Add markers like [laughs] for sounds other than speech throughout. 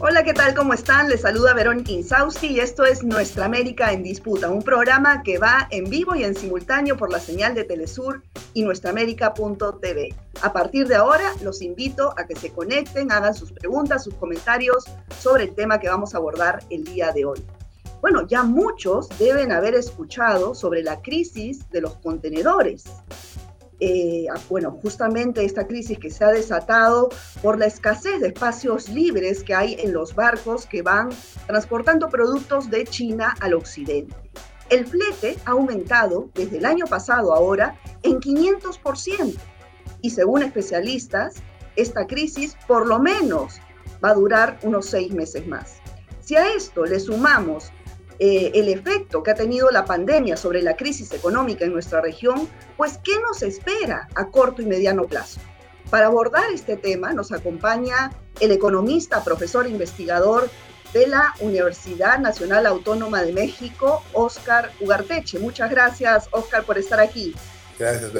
Hola, ¿qué tal? ¿Cómo están? Les saluda Verónica Insausti y esto es Nuestra América en Disputa, un programa que va en vivo y en simultáneo por la señal de Telesur y nuestraamérica.tv. A partir de ahora, los invito a que se conecten, hagan sus preguntas, sus comentarios sobre el tema que vamos a abordar el día de hoy. Bueno, ya muchos deben haber escuchado sobre la crisis de los contenedores. Eh, bueno, justamente esta crisis que se ha desatado por la escasez de espacios libres que hay en los barcos que van transportando productos de China al occidente. El flete ha aumentado desde el año pasado ahora en 500% y según especialistas, esta crisis por lo menos va a durar unos seis meses más. Si a esto le sumamos eh, el efecto que ha tenido la pandemia sobre la crisis económica en nuestra región, pues ¿qué nos espera a corto y mediano plazo? Para abordar este tema nos acompaña el economista, profesor e investigador de la Universidad Nacional Autónoma de México, Óscar Ugarteche. Muchas gracias, Óscar, por estar aquí. Gracias,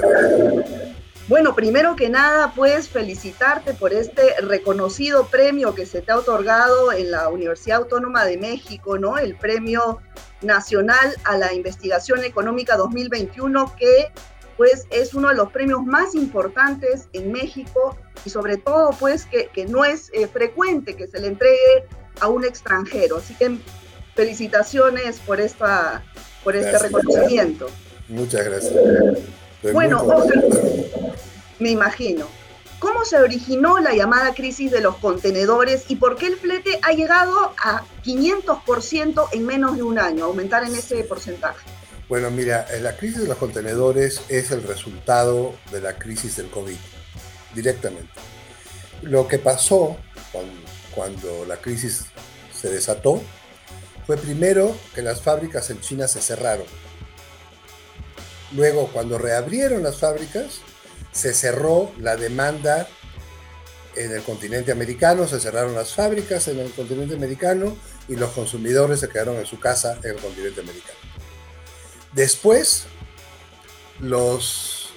bueno, primero que nada, pues felicitarte por este reconocido premio que se te ha otorgado en la Universidad Autónoma de México, ¿no? El Premio Nacional a la Investigación Económica 2021, que pues es uno de los premios más importantes en México y sobre todo pues que, no es eh, frecuente que se le entregue a un extranjero. Así que felicitaciones por, esta, por este reconocimiento. Muchas gracias. bueno, me imagino. ¿Cómo se originó la llamada crisis de los contenedores y por qué el flete ha llegado a 500% en menos de un año, aumentar en ese porcentaje? Bueno, mira, eh, la crisis de los contenedores es el resultado de la crisis del COVID, directamente. Lo que pasó cuando, la crisis se desató fue primero que las fábricas en China se cerraron. Luego, cuando reabrieron las fábricas, se cerró la demanda en el continente americano, se cerraron las fábricas en el continente americano y los consumidores se quedaron en su casa en el continente americano. Después, los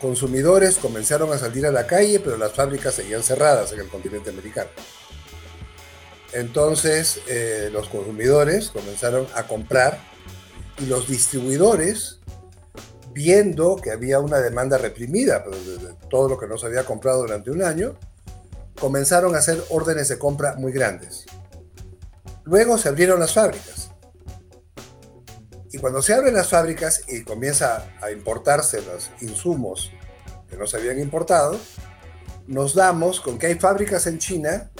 consumidores comenzaron a salir a la calle, pero las fábricas seguían cerradas en el continente americano. Entonces, eh, los consumidores comenzaron a comprar y los distribuidores viendo que había una demanda reprimida pues, de todo lo que no se había comprado durante un año, comenzaron a hacer órdenes de compra muy grandes. Luego se abrieron las fábricas. Y cuando se abren las fábricas y comienza a importarse los insumos que no se habían importado, nos damos con que hay fábricas en China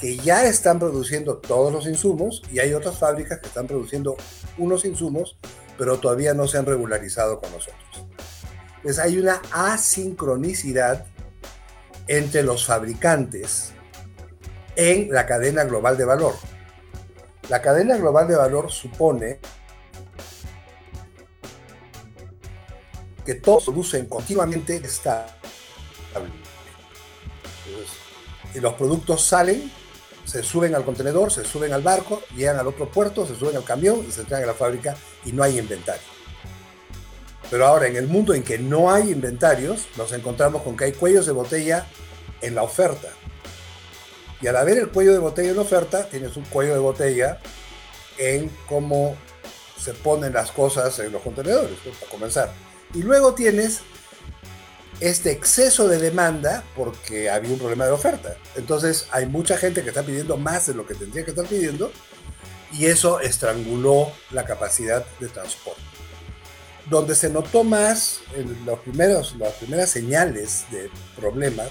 que ya están produciendo todos los insumos y hay otras fábricas que están produciendo unos insumos pero todavía no se han regularizado con nosotros. Entonces hay una asincronicidad entre los fabricantes en la cadena global de valor. La cadena global de valor supone que todos producen continuamente estable. Y los productos salen se suben al contenedor, se suben al barco, llegan al otro puerto, se suben al camión y se traen a la fábrica y no hay inventario. Pero ahora, en el mundo en que no hay inventarios, nos encontramos con que hay cuellos de botella en la oferta. Y al haber el cuello de botella en la oferta, tienes un cuello de botella en cómo se ponen las cosas en los contenedores, para comenzar. Y luego tienes este exceso de demanda porque había un problema de oferta. Entonces hay mucha gente que está pidiendo más de lo que tendría que estar pidiendo y eso estranguló la capacidad de transporte. Donde se notó más en los primeros, las primeras señales de problemas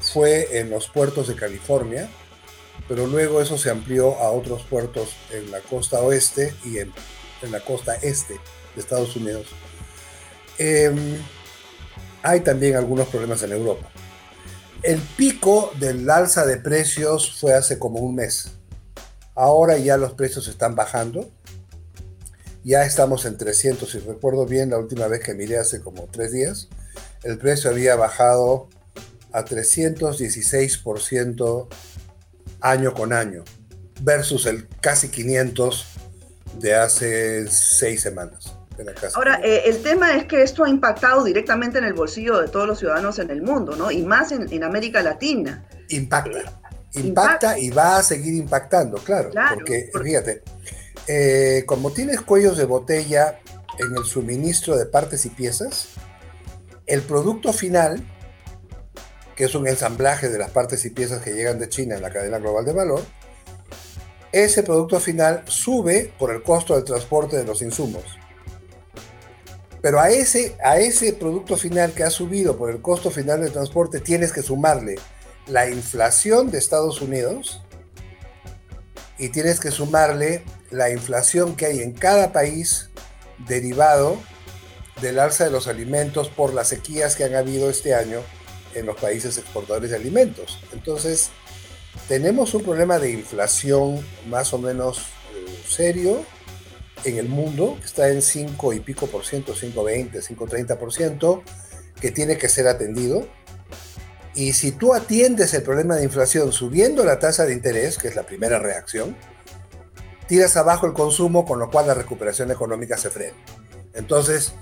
fue en los puertos de California, pero luego eso se amplió a otros puertos en la costa oeste y en, en la costa este de Estados Unidos. Eh, hay también algunos problemas en Europa. El pico del alza de precios fue hace como un mes. Ahora ya los precios están bajando. Ya estamos en 300, si recuerdo bien, la última vez que miré hace como tres días, el precio había bajado a 316% año con año, versus el casi 500 de hace seis semanas. Ahora, eh, el tema es que esto ha impactado directamente en el bolsillo de todos los ciudadanos en el mundo, ¿no? Y más en, América Latina. Impacta, impacta, y va a seguir impactando, claro. porque, fíjate, eh, como tienes cuellos de botella en el suministro de partes y piezas, el producto final, que es un ensamblaje de las partes y piezas que llegan de China en la cadena global de valor, ese producto final sube por el costo del transporte de los insumos. Pero a ese, a ese producto final que ha subido por el costo final del transporte tienes que sumarle la inflación de Estados Unidos y tienes que sumarle la inflación que hay en cada país derivado del alza de los alimentos por las sequías que han habido este año en los países exportadores de alimentos. Entonces, tenemos un problema de inflación más o menos eh, serio en el mundo, está en 5 y pico por ciento, 5,20, 5,30 por ciento, que tiene que ser atendido. Y si tú atiendes el problema de inflación subiendo la tasa de interés, que es la primera reacción, tiras abajo el consumo, con lo cual la recuperación económica se frena. Entonces,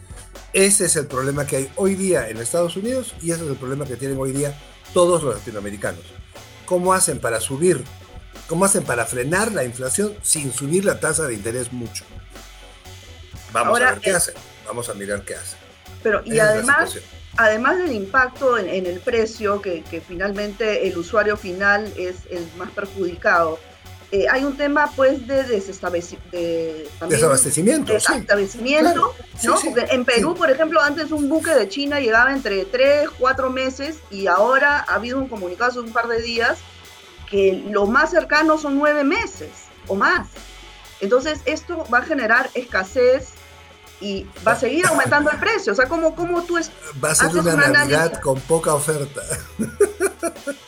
ese es el problema que hay hoy día en Estados Unidos y ese es el problema que tienen hoy día todos los latinoamericanos. ¿Cómo hacen para subir? ¿Cómo hacen para frenar la inflación sin subir la tasa de interés mucho? Vamos a ver qué hacen. Vamos a mirar qué hacen. Pero, y además, además del impacto en, el precio, que, que, finalmente el usuario final es el más perjudicado, eh, hay un tema pues de, de desabastecimiento. Desabastecimiento, ¿no? en Perú, por ejemplo, antes un buque de China llegaba entre 3, 4 meses y ahora ha habido un comunicado hace un par de días que lo más cercano son 9 meses o más. Entonces esto va a generar escasez y va a seguir aumentando el precio. O sea, ¿cómo, cómo tú es, Va a ser una Navidad con poca oferta.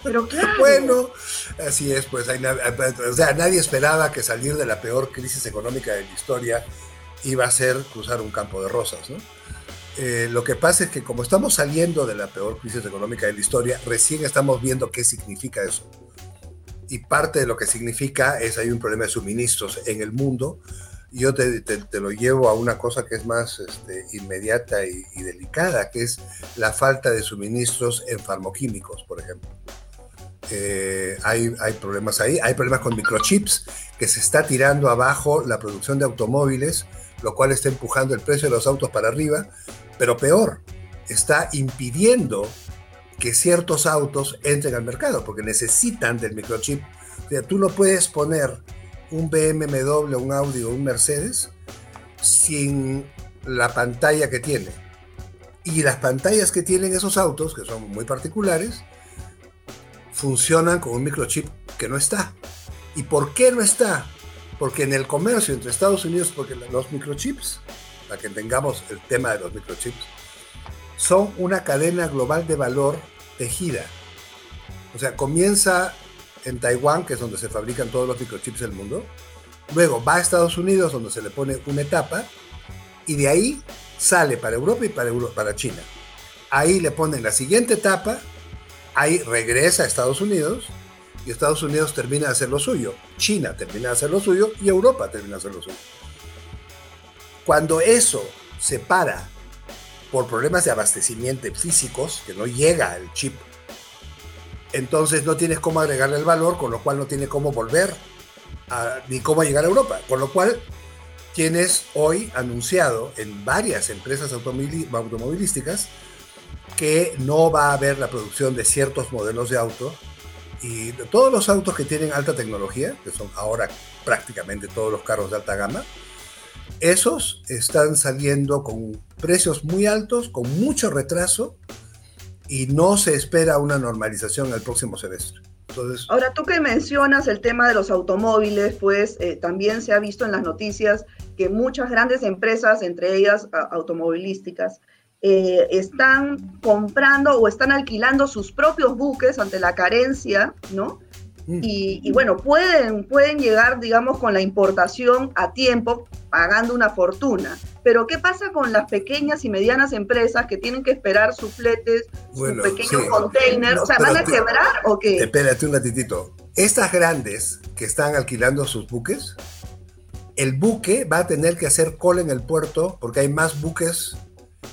Pero claro. Bueno, así es, pues. o sea, nadie esperaba que salir de la peor crisis económica de la historia iba a ser cruzar un campo de rosas, ¿no? Eh, lo que pasa es que como estamos saliendo de la peor crisis económica de la historia, recién estamos viendo qué significa eso. Y parte de lo que significa es hay un problema de suministros en el mundo yo te, lo llevo a una cosa que es más este, inmediata y, delicada, que es la falta de suministros en farmoquímicos, por ejemplo. Eh, hay, hay, problemas ahí, hay problemas con microchips, que se está tirando abajo la producción de automóviles, lo cual está empujando el precio de los autos para arriba, pero peor, está impidiendo que ciertos autos entren al mercado, porque necesitan del microchip. O sea, tú no puedes poner un BMW, un Audi o un Mercedes sin la pantalla que tiene. Y las pantallas que tienen esos autos, que son muy particulares, funcionan con un microchip que no está. ¿Y por qué no está? Porque en el comercio entre Estados Unidos, porque los microchips, para que tengamos el tema de los microchips, son una cadena global de valor tejida. O sea, comienza en Taiwán, que es donde se fabrican todos los microchips del mundo. Luego va a Estados Unidos, donde se le pone una etapa. Y de ahí sale para Europa y para, para China. Ahí le ponen la siguiente etapa. Ahí regresa a Estados Unidos. Y Estados Unidos termina de hacer lo suyo. China termina de hacer lo suyo. Y Europa termina de hacer lo suyo. Cuando eso se para por problemas de abastecimiento físicos, que no llega el chip entonces no tienes cómo agregarle el valor, con lo cual no tiene cómo volver ni cómo llegar a Europa. Con lo cual tienes hoy anunciado en varias empresas automovilísticas que no va a haber la producción de ciertos modelos de auto y todos los autos que tienen alta tecnología, que son ahora prácticamente todos los carros de alta gama, esos están saliendo con precios muy altos, con mucho retraso, y no se espera una normalización el próximo semestre. Entonces, Ahora, tú que mencionas el tema de los automóviles, pues eh, también se ha visto en las noticias que muchas grandes empresas, entre ellas automovilísticas, eh, están comprando o están alquilando sus propios buques ante la carencia, ¿no? Mm. Y, bueno, pueden, pueden llegar, digamos, con la importación a tiempo, pagando una fortuna. Pero ¿qué pasa con las pequeñas y medianas empresas que tienen que esperar sus fletes, sus pequeños containers? o sea, ¿van a quebrar o qué? Espérate un ratitito. Estas grandes que están alquilando sus buques, el buque va a tener que hacer cola en el puerto porque hay más buques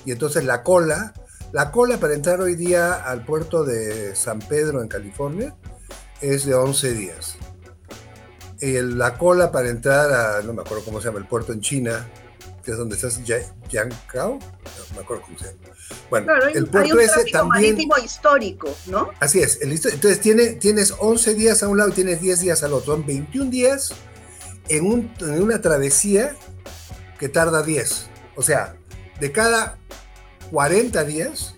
y entonces la cola, la cola para entrar hoy día al puerto de San Pedro en California, es de 11 días. Y la cola para entrar a, no me acuerdo cómo se llama, el puerto en China, que es donde estás, Yankao, no me acuerdo cómo se llama. Bueno, el puerto hay un ese también. marítimo histórico, ¿no? Así es. entonces tiene, tienes 11 días a un lado y tienes 10 días al otro. Son 21 días en, un, en una travesía que tarda 10. O sea, de cada 40 días,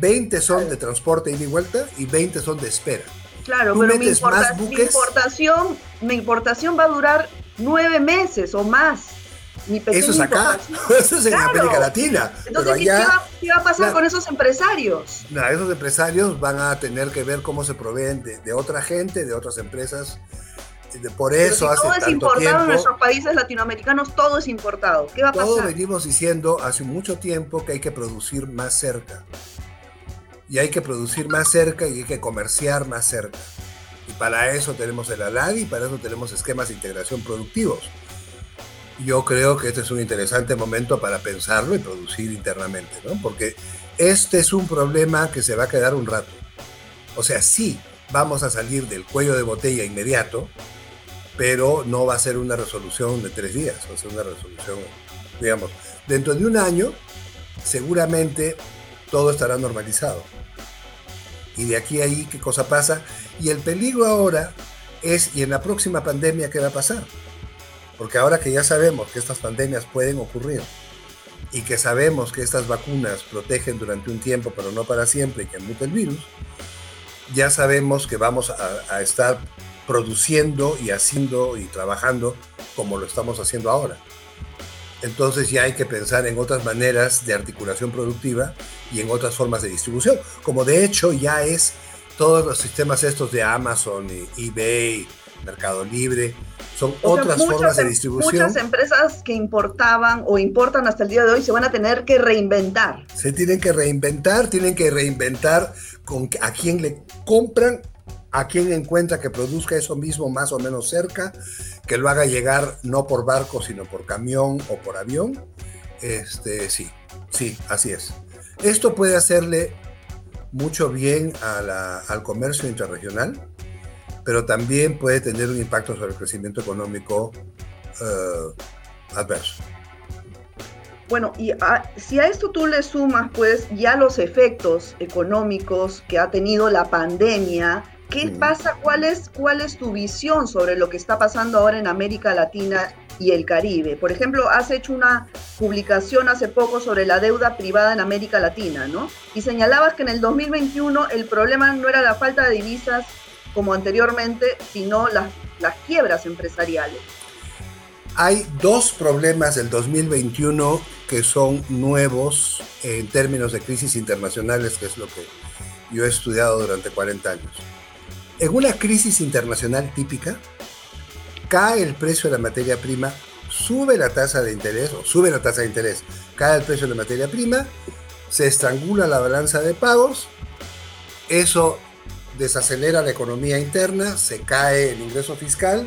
20 son de transporte ida y vuelta y 20 son de espera. Claro, pero mi, importación, mi importación va a durar nueve meses o más. eso es acá, [laughs] eso es en América Latina. Entonces, ¿qué, va, a pasar con esos empresarios? Esos empresarios van a tener que ver cómo se proveen de, otra gente, de otras empresas. por eso hace todo es importado en nuestros países latinoamericanos, todo es importado. ¿Qué va a pasar? Todo venimos diciendo hace mucho tiempo que hay que producir más cerca y hay que producir más cerca y hay que comerciar más cerca. Y para eso tenemos el ALAD y para eso tenemos esquemas de integración productivos. Yo creo que este es un interesante momento para pensarlo y producir internamente, ¿no? Porque este es un problema que se va a quedar un rato. O sea, sí, vamos a salir del cuello de botella inmediato, pero no va a ser una resolución de tres días, va a ser una resolución, digamos, dentro de un año, seguramente todo estará normalizado y de aquí a ahí qué cosa pasa. Y el peligro ahora es, ¿y en la próxima pandemia qué va a pasar? Porque ahora que ya sabemos que estas pandemias pueden ocurrir y que sabemos que estas vacunas protegen durante un tiempo, pero no para siempre, y que mute el virus, ya sabemos que vamos a estar produciendo y haciendo y trabajando como lo estamos haciendo ahora entonces ya hay que pensar en otras maneras de articulación productiva y en otras formas de distribución, como de hecho ya es todos los sistemas estos de Amazon, eBay, Mercado Libre, son otras formas de em- distribución. Muchas empresas que importaban o importan hasta el día de hoy se van a tener que reinventar. Se tienen que reinventar, tienen que reinventar con a quién le compran, a quién encuentra que produzca eso mismo más o menos cerca que lo haga llegar no por barco, sino por camión o por avión. Este, sí, sí, así es. Esto puede hacerle mucho bien al comercio interregional, pero también puede tener un impacto sobre el crecimiento económico eh, adverso. Bueno, y si a esto tú le sumas pues ya los efectos económicos que ha tenido la pandemia, ¿Qué pasa? ¿Cuál es, ¿Cuál es tu visión sobre lo que está pasando ahora en América Latina y el Caribe? Por ejemplo, has hecho una publicación hace poco sobre la deuda privada en América Latina, ¿no? Y señalabas que en el 2021 el problema no era la falta de divisas como anteriormente, sino las, las quiebras empresariales. Hay dos problemas del 2021 que son nuevos en términos de crisis internacionales, que es lo que yo he estudiado durante 40 años. En una crisis internacional típica, cae el precio de la materia prima, sube la tasa de interés, o sube la tasa de interés, cae el precio de la materia prima, se estrangula la balanza de pagos, eso desacelera la economía interna, se cae el ingreso fiscal,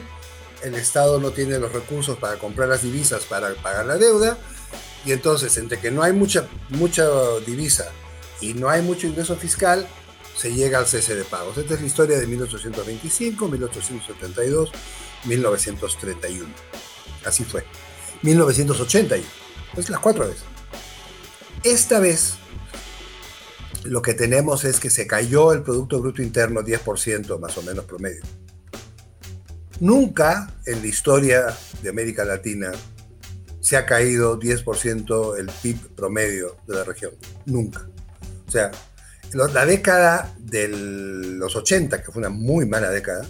el Estado no tiene los recursos para comprar las divisas para pagar la deuda, y entonces entre que no hay mucha, mucha divisa y no hay mucho ingreso fiscal, se llega al cese de pagos. Esta es la historia de 1825, 1872, 1931. Así fue. 1981. Es las cuatro veces. Esta vez lo que tenemos es que se cayó el Producto Bruto Interno 10% más o menos promedio. Nunca en la historia de América Latina se ha caído 10% el PIB promedio de la región. Nunca. O sea, la década de los 80, que fue una muy mala década,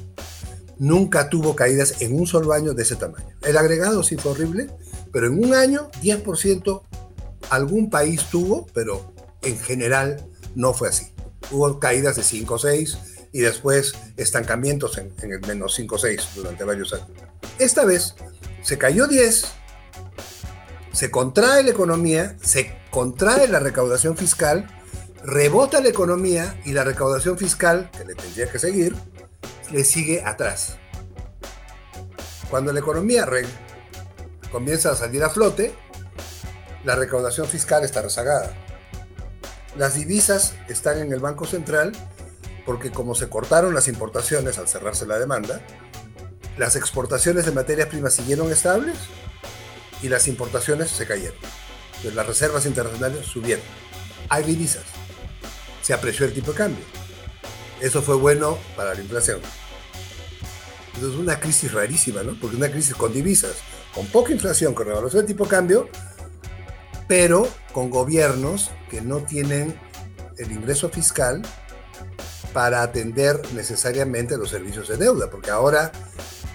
nunca tuvo caídas en un solo año de ese tamaño. El agregado sí fue horrible, pero en un año 10% algún país tuvo, pero en general no fue así. Hubo caídas de 5 o 6 y después estancamientos en, en el menos 5 o 6 durante varios años. Esta vez se cayó 10, se contrae la economía, se contrae la recaudación fiscal, rebota la economía y la recaudación fiscal, que le tendría que seguir, le sigue atrás. Cuando la economía comienza a salir a flote, la recaudación fiscal está rezagada. Las divisas están en el Banco Central porque como se cortaron las importaciones al cerrarse la demanda, las exportaciones de materias primas siguieron estables y las importaciones se cayeron. Las reservas internacionales subieron. Hay divisas. Se apreció el tipo de cambio. Eso fue bueno para la inflación. Entonces, es una crisis rarísima, ¿no? Porque una crisis con divisas, con poca inflación, con revaluación de tipo de cambio, pero con gobiernos que no tienen el ingreso fiscal para atender necesariamente los servicios de deuda, porque ahora,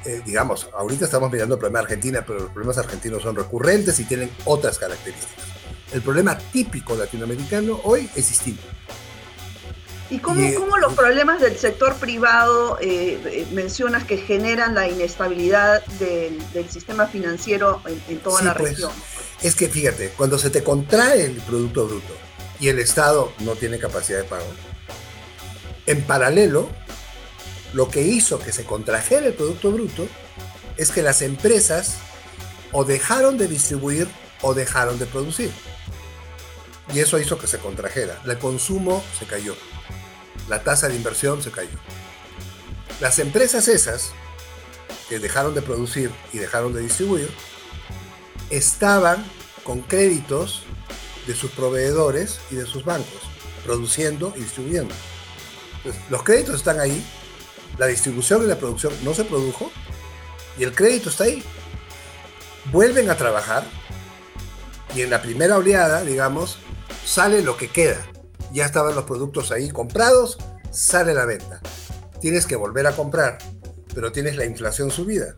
eh, digamos, ahorita estamos mirando el problema de Argentina, pero los problemas argentinos son recurrentes y tienen otras características. El problema típico latinoamericano hoy es distinto. ¿Y cómo, los problemas del sector privado eh, eh, mencionas que generan la inestabilidad del, sistema financiero en, toda la pues, región? Es que fíjate, cuando se te contrae el Producto Bruto y el Estado no tiene capacidad de pago, en paralelo, lo que hizo que se contrajera el Producto Bruto es que las empresas o dejaron de distribuir o dejaron de producir. Y eso hizo que se contrajera. El consumo se cayó la tasa de inversión se cayó. Las empresas esas, que dejaron de producir y dejaron de distribuir, estaban con créditos de sus proveedores y de sus bancos, produciendo y distribuyendo. los créditos están ahí, la distribución y la producción no se produjo, y el crédito está ahí. Vuelven a trabajar, y en la primera oleada, digamos, sale lo que queda ya estaban los productos ahí comprados, sale la venta. Tienes que volver a comprar, pero tienes la inflación subida.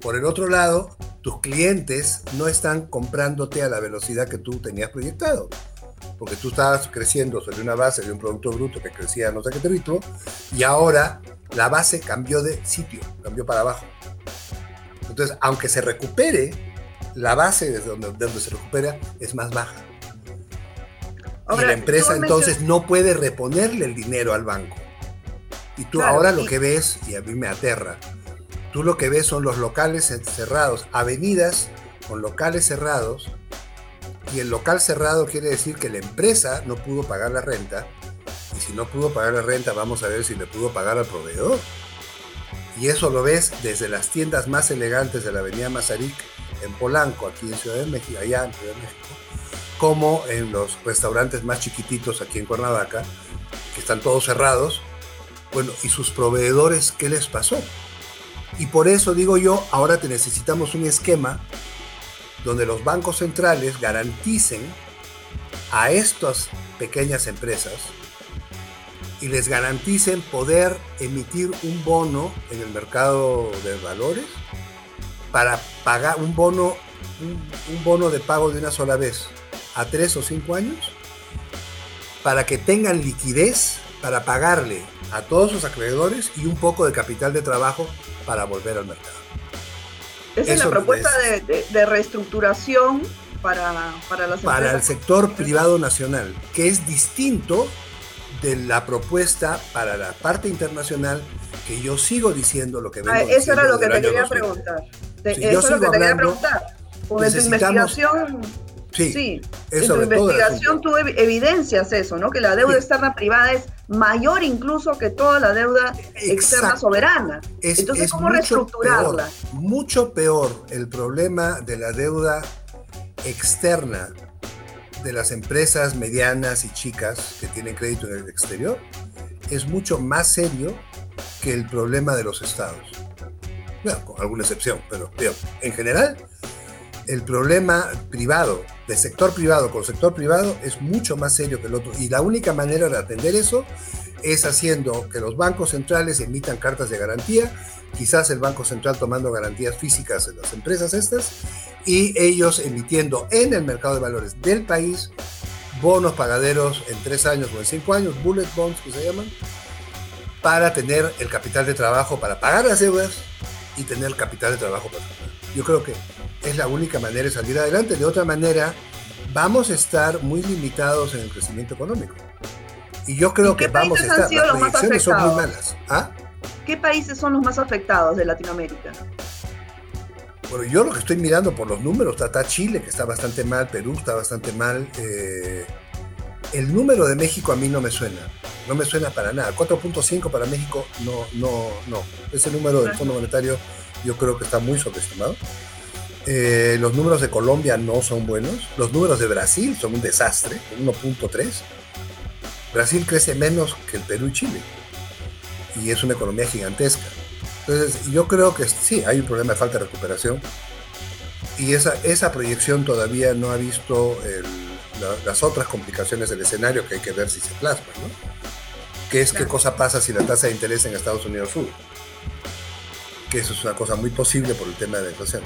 Por el otro lado, tus clientes no están comprándote a la velocidad que tú tenías proyectado, porque tú estabas creciendo sobre una base de un producto bruto que crecía no sé qué ritmo, y ahora la base cambió de sitio, cambió para abajo. Entonces, aunque se recupere, la base desde donde, donde se recupera es más baja y la empresa entonces no puede reponerle el dinero al banco. Y tú ahora lo que ves, y a mí me aterra, tú lo que ves son los locales cerrados, avenidas con locales cerrados, y el local cerrado quiere decir que la empresa no pudo pagar la renta, y si no pudo pagar la renta, vamos a ver si le pudo pagar al proveedor. Y eso lo ves desde las tiendas más elegantes de la avenida Mazarik en Polanco, aquí en Ciudad de México, allá en Ciudad de México como en los restaurantes más chiquititos aquí en Cuernavaca, que están todos cerrados. Bueno, ¿y sus proveedores qué les pasó? Y por eso digo yo, ahora te necesitamos un esquema donde los bancos centrales garanticen a estas pequeñas empresas y les garanticen poder emitir un bono en el mercado de valores para pagar un bono, un bono de pago de una sola vez a tres o cinco años para que tengan liquidez para pagarle a todos sus acreedores y un poco de capital de trabajo para volver al mercado. Esa es la propuesta de, reestructuración para, para las Para el sector privado nacional, que es distinto de la propuesta para la parte internacional que yo sigo diciendo lo que vengo ah, Eso era lo que te quería preguntar. eso es lo que te quería preguntar. Con tu investigación Sí, en tu investigación tú evidencias eso, ¿no? Que la deuda externa privada es mayor incluso que toda la deuda externa soberana. Entonces, ¿cómo reestructurarla? mucho peor el problema de la deuda externa de las empresas medianas y chicas que tienen crédito en el exterior es mucho más serio que el problema de los estados. Bueno, con alguna excepción, pero en general el problema privado, del sector privado con sector privado, es mucho más serio que el otro. Y la única manera de atender eso es haciendo que los bancos centrales emitan cartas de garantía, quizás el Banco Central tomando garantías físicas en las empresas estas, y ellos emitiendo en el mercado de valores del país bonos pagaderos en tres años o en cinco años, bullet bonds que se llaman, para tener el capital de trabajo para pagar las deudas y tener capital de trabajo para Yo creo que es la única manera de salir adelante. De otra manera, vamos a estar muy limitados en el crecimiento económico. Y yo creo que vamos a estar. Las proyecciones son muy malas. ¿Ah? ¿Qué países son los más afectados de Latinoamérica? Bueno, yo lo que estoy mirando por los números, está, Chile, que está bastante mal, Perú está bastante mal, eh, el número de México a mí no me suena, no me suena para nada. 4.5 para México, no, no, no. Ese número del Fondo Monetario yo creo que está muy sobreestimado. Eh, los números de Colombia no son buenos. Los números de Brasil son un desastre, 1.3. Brasil crece menos que el Perú y Chile. Y es una economía gigantesca. Entonces, yo creo que sí, hay un problema de falta de recuperación. Y esa, esa proyección todavía no ha visto las otras complicaciones del escenario que hay que ver si se plasman, ¿no? ¿Qué es qué cosa pasa si la tasa de interés en Estados Unidos sube? Que eso es una cosa muy posible por el tema de la inflación.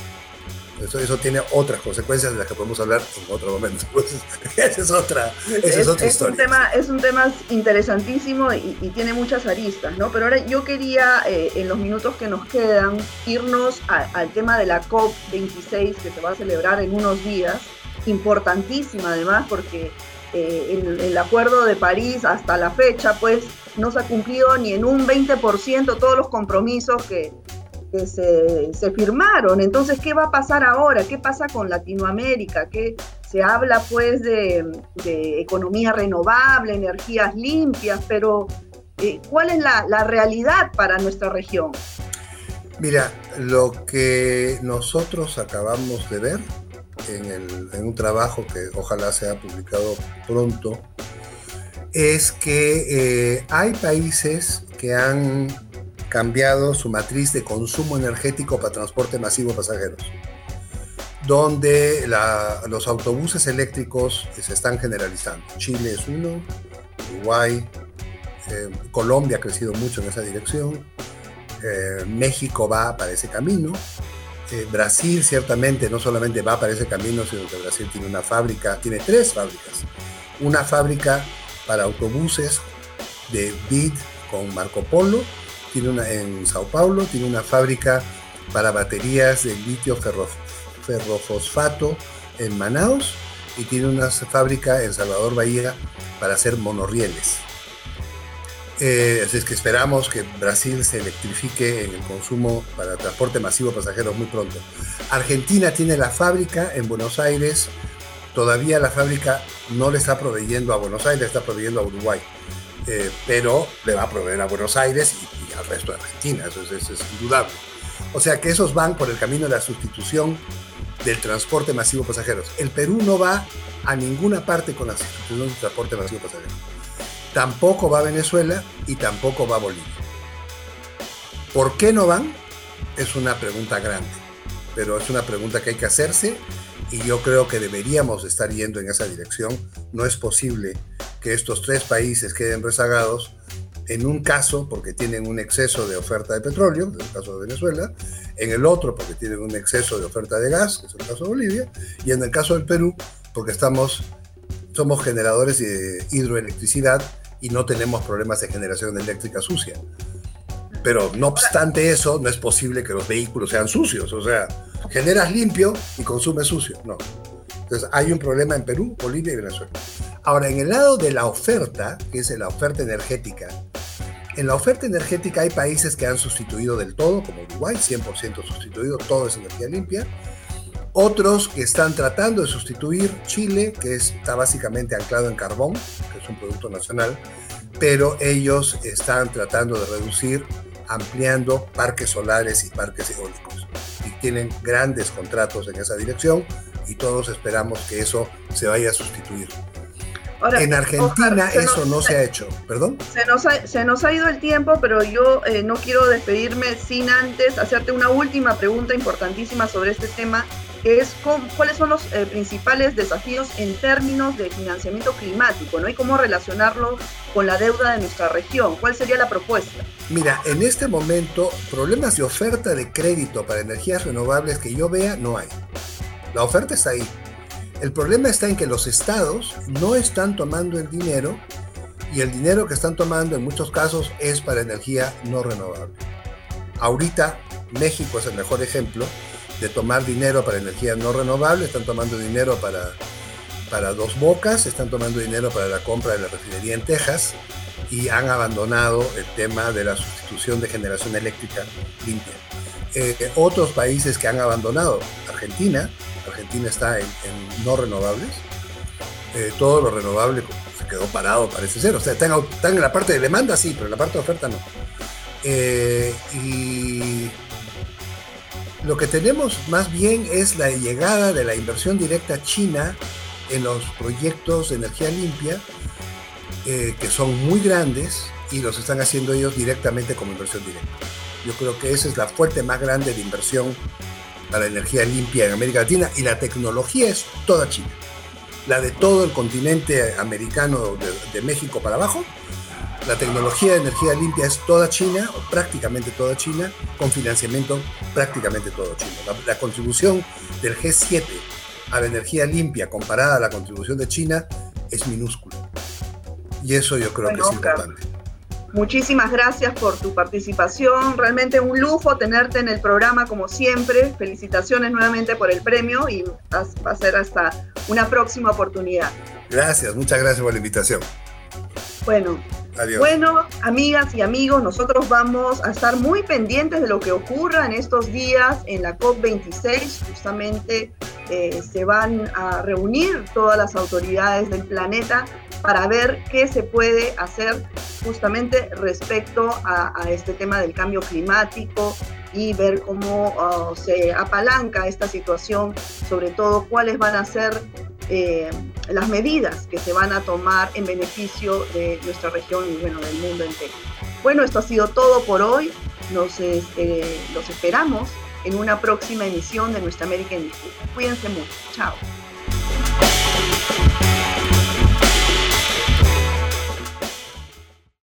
Eso, eso tiene otras consecuencias de las que podemos hablar en otro momento. [laughs] Pues, esa es otra, esa es, otra historia. Un tema, es un tema interesantísimo y, tiene muchas aristas, ¿no? Pero ahora yo quería, eh, en los minutos que nos quedan, irnos al tema de la COP26 que se va a celebrar en unos días. Importantísima además porque eh, el, el, acuerdo de París hasta la fecha, pues no se ha cumplido ni en un 20% todos los compromisos que, se, firmaron. Entonces, ¿qué va a pasar ahora? ¿Qué pasa con Latinoamérica? ¿Qué, se habla pues de, economía renovable, energías limpias, pero eh, ¿cuál es la, realidad para nuestra región? Mira, lo que nosotros acabamos de ver en, un trabajo que ojalá sea publicado pronto, es que eh, hay países que han cambiado su matriz de consumo energético para transporte masivo de pasajeros, donde los autobuses eléctricos se están generalizando. Chile es uno, Uruguay, eh, Colombia ha crecido mucho en esa dirección, eh, México va para ese camino, eh, Brasil ciertamente no solamente va para ese camino, sino que Brasil tiene una fábrica, tiene tres fábricas. Una fábrica para autobuses de BID con Marco Polo tiene una, en Sao Paulo, tiene una fábrica para baterías de litio ferrofosfato en Manaus y tiene una fábrica en Salvador Bahía para hacer monorrieles. Eh, así es que esperamos que Brasil se electrifique en el consumo para transporte masivo de pasajeros muy pronto. Argentina tiene la fábrica en Buenos Aires. Todavía la fábrica no le está proveyendo a Buenos Aires, está proveyendo a Uruguay. Eh, pero le va a proveer a Buenos Aires y, al resto de Argentina, eso es, indudable. O sea que esos van por el camino de la sustitución del transporte masivo de pasajeros. El Perú no va a ninguna parte con la sustitución del transporte masivo de pasajeros. Tampoco va a Venezuela y tampoco va a Bolivia. ¿Por qué no van? Es una pregunta grande, pero es una pregunta que hay que hacerse y yo creo que deberíamos estar yendo en esa dirección. No es posible que estos tres países queden rezagados en un caso porque tienen un exceso de oferta de petróleo, en el caso de Venezuela, en el otro porque tienen un exceso de oferta de gas, que es el caso de Bolivia, y en el caso del Perú porque estamos, somos generadores de hidroelectricidad y no tenemos problemas de generación eléctrica sucia. Pero no obstante eso, no es posible que los vehículos sean sucios, o sea, generas limpio y consumes sucio, no. Entonces hay un problema en Perú, Bolivia y Venezuela. Ahora, en el lado de la oferta, que es la oferta energética, en la oferta energética hay países que han sustituido del todo, como Uruguay, 100% sustituido, todo es energía limpia. Otros que están tratando de sustituir Chile, que está básicamente anclado en carbón, que es un producto nacional, pero ellos están tratando de reducir ampliando parques solares y parques eólicos. Y tienen grandes contratos en esa dirección y todos esperamos que eso se vaya a sustituir en Argentina eso no se ha hecho, ¿perdón? Se nos ha, se nos ha ido el tiempo, pero yo eh, no quiero despedirme sin antes hacerte una última pregunta importantísima sobre este tema, es cuáles son los eh, principales desafíos en términos de financiamiento climático, ¿no? Y cómo relacionarlo con la deuda de nuestra región. ¿Cuál sería la propuesta? Mira, en este momento, problemas de oferta de crédito para energías renovables que yo vea, no hay. La oferta está ahí el problema está en que los estados no están tomando el dinero y el dinero que están tomando en muchos casos es para energía no renovable. Ahorita México es el mejor ejemplo de tomar dinero para energía no renovable, están tomando dinero para, para dos bocas, están tomando dinero para la compra de la refinería en Texas y han abandonado el tema de la sustitución de generación eléctrica limpia. Eh, otros países que han abandonado, Argentina, Argentina está en, no renovables, eh, todo lo renovable se quedó parado, parece ser. O sea, están, en la parte de demanda, sí, pero en la parte de oferta no. Eh, y lo que tenemos más bien es la llegada de la inversión directa china en los proyectos de energía limpia, eh, que son muy grandes y los están haciendo ellos directamente como inversión directa. Yo creo que esa es la fuerte más grande de inversión para energía limpia en América Latina y la tecnología es toda China. La de todo el continente americano de, México para abajo. La tecnología de energía limpia es toda China, o prácticamente toda China, con financiamiento prácticamente todo China. La, contribución del G7 a la energía limpia comparada a la contribución de China es minúscula. Y eso yo creo que es importante. Muchísimas gracias por tu participación. Realmente un lujo tenerte en el programa como siempre. Felicitaciones nuevamente por el premio y va a ser hasta una próxima oportunidad. Gracias, muchas gracias por la invitación. Bueno, bueno, amigas y amigos, nosotros vamos a estar muy pendientes de lo que ocurra en estos días en la COP26. Justamente eh, se van a reunir todas las autoridades del planeta para ver qué se puede hacer justamente respecto a, este tema del cambio climático y ver cómo uh, se apalanca esta situación, sobre todo cuáles van a ser eh, las medidas que se van a tomar en beneficio de nuestra región y bueno, del mundo entero. Bueno, esto ha sido todo por hoy. Nos, este, los esperamos en una próxima emisión de Nuestra América en Disputa. Cuídense mucho. Chao.